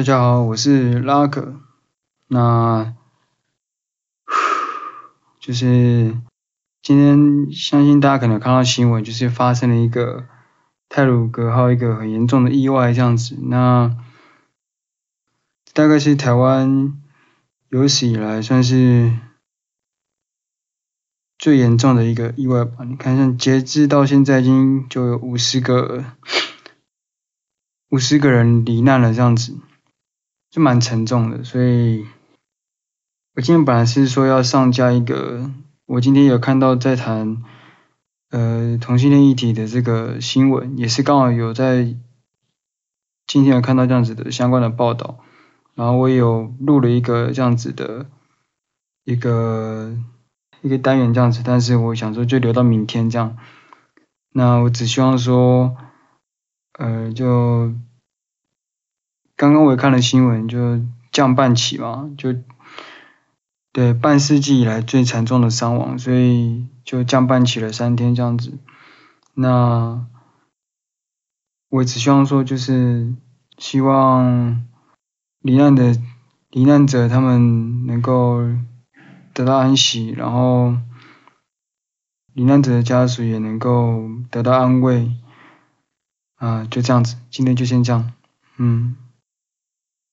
大家好，我是拉克。那，就是今天相信大家可能看到新闻，就是发生了一个泰鲁格号一个很严重的意外这样子。那大概是台湾有史以来算是最严重的一个意外吧。你看，像截至到现在已经就有五十个五十个人罹难了这样子。就蛮沉重的，所以我今天本来是说要上架一个，我今天有看到在谈呃同性恋议题的这个新闻，也是刚好有在今天有看到这样子的相关的报道，然后我有录了一个这样子的一个一个单元这样子，但是我想说就留到明天这样，那我只希望说呃就。刚刚我也看了新闻，就降半旗嘛，就对半世纪以来最惨重的伤亡，所以就降半旗了三天这样子。那我只希望说，就是希望罹难的罹难者他们能够得到安息，然后罹难者的家属也能够得到安慰。啊，就这样子，今天就先这样，嗯。